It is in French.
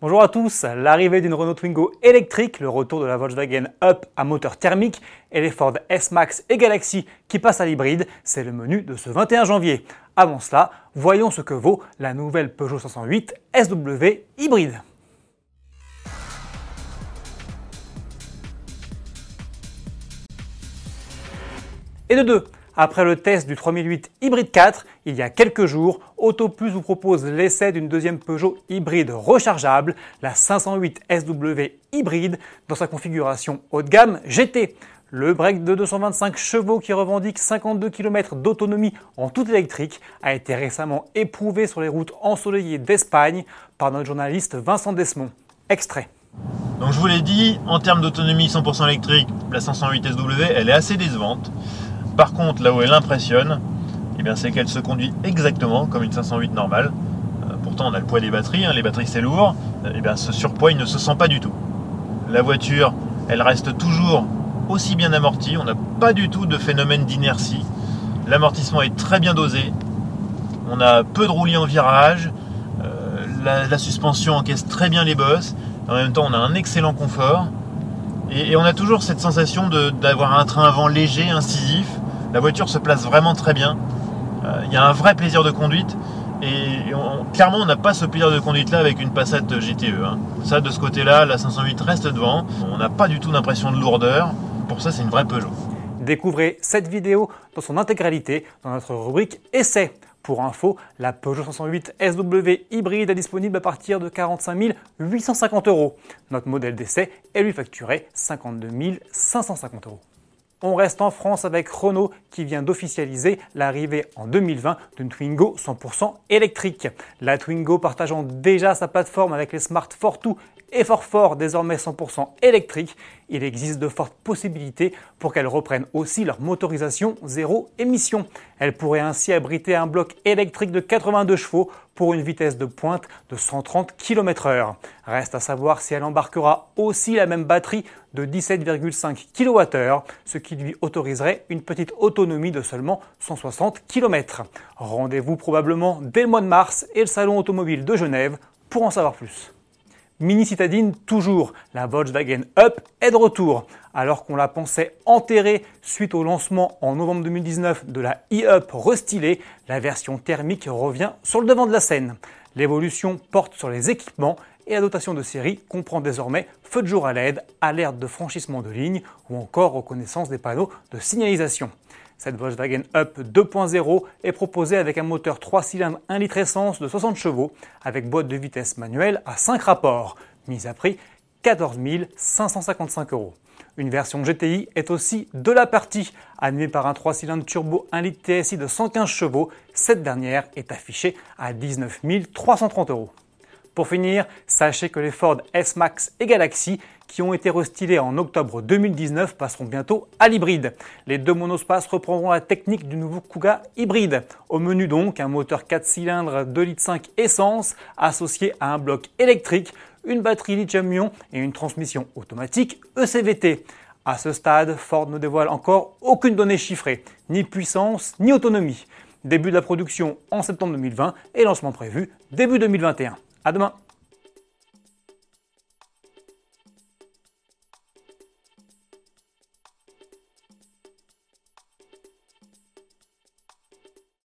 Bonjour à tous, l'arrivée d'une Renault Twingo électrique, le retour de la Volkswagen Up à moteur thermique et les Ford S-Max et Galaxy qui passent à l'hybride, c'est le menu de ce 21 janvier. Avant cela, voyons ce que vaut la nouvelle Peugeot 508 SW hybride. Et de deux, après le test du 3008 Hybride 4, il y a quelques jours, AutoPlus vous propose l'essai d'une deuxième Peugeot hybride rechargeable, la 508 SW hybride, dans sa configuration haut de gamme GT. Le break de 225 chevaux qui revendique 52 km d'autonomie en tout électrique a été récemment éprouvé sur les routes ensoleillées d'Espagne par notre journaliste Vincent Desmond. Extrait. Donc je vous l'ai dit, en termes d'autonomie 100% électrique, la 508 SW, elle est assez décevante. Par contre, là où elle impressionne, eh bien, c'est qu'elle se conduit exactement comme une 508 normale. Euh, pourtant, on a le poids des batteries, hein, les batteries c'est lourd. Euh, eh bien, ce surpoids, il ne se sent pas du tout. La voiture, elle reste toujours aussi bien amortie. On n'a pas du tout de phénomène d'inertie. L'amortissement est très bien dosé. On a peu de roulis en virage. Euh, la, suspension encaisse très bien les bosses. En même temps, on a un excellent confort. Et, on a toujours cette sensation d'avoir un train avant léger, incisif. La voiture se place vraiment très bien. Euh, il y a un vrai plaisir de conduite. Et, clairement, on n'a pas ce plaisir de conduite là avec une Passat GTE. Hein. Ça, de ce côté-là, la 508 reste devant. On n'a pas du tout d'impression de lourdeur. Pour ça, c'est une vraie Peugeot. Découvrez cette vidéo dans son intégralité dans notre rubrique Essai. Pour info, la Peugeot 508 SW hybride est disponible à partir de 45 850 euros. Notre modèle d'essai est lui facturé 52 550 euros. On reste en France avec Renault qui vient d'officialiser l'arrivée en 2020 d'une Twingo 100% électrique. La Twingo partageant déjà sa plateforme avec les Smart Fortwo et fort fort désormais 100% électrique, il existe de fortes possibilités pour qu'elles reprennent aussi leur motorisation zéro émission. Elle pourrait ainsi abriter un bloc électrique de 82 chevaux pour une vitesse de pointe de 130 km/h. Reste à savoir si elle embarquera aussi la même batterie de 17,5 kWh, ce qui lui autoriserait une petite autonomie de seulement 160 km. Rendez-vous probablement dès le mois de mars et le salon automobile de Genève pour en savoir plus. Mini citadine toujours, la Volkswagen Up est de retour. Alors qu'on la pensait enterrée suite au lancement en novembre 2019 de la e-Up restylée, la version thermique revient sur le devant de la scène. L'évolution porte sur les équipements et la dotation de série comprend désormais feu de jour à LED, alerte de franchissement de ligne ou encore reconnaissance des panneaux de signalisation. Cette Volkswagen Up 2.0 est proposée avec un moteur 3 cylindres 1 litre essence de 60 chevaux avec boîte de vitesse manuelle à 5 rapports, mise à prix 14 555 euros. Une version GTI est aussi de la partie, animée par un 3 cylindres turbo 1 litre TSI de 115 chevaux. Cette dernière est affichée à 19 330 euros. Pour finir, sachez que les Ford S-Max et Galaxy qui ont été restylés en octobre 2019 passeront bientôt à l'hybride. Les deux monospaces reprendront la technique du nouveau Kuga hybride. Au menu donc, un moteur 4 cylindres 2 litres 5 essence associé à un bloc électrique, une batterie lithium-ion et une transmission automatique ECVT. À ce stade, Ford ne dévoile encore aucune donnée chiffrée, ni puissance, ni autonomie. Début de la production en septembre 2020 et lancement prévu début 2021. À demain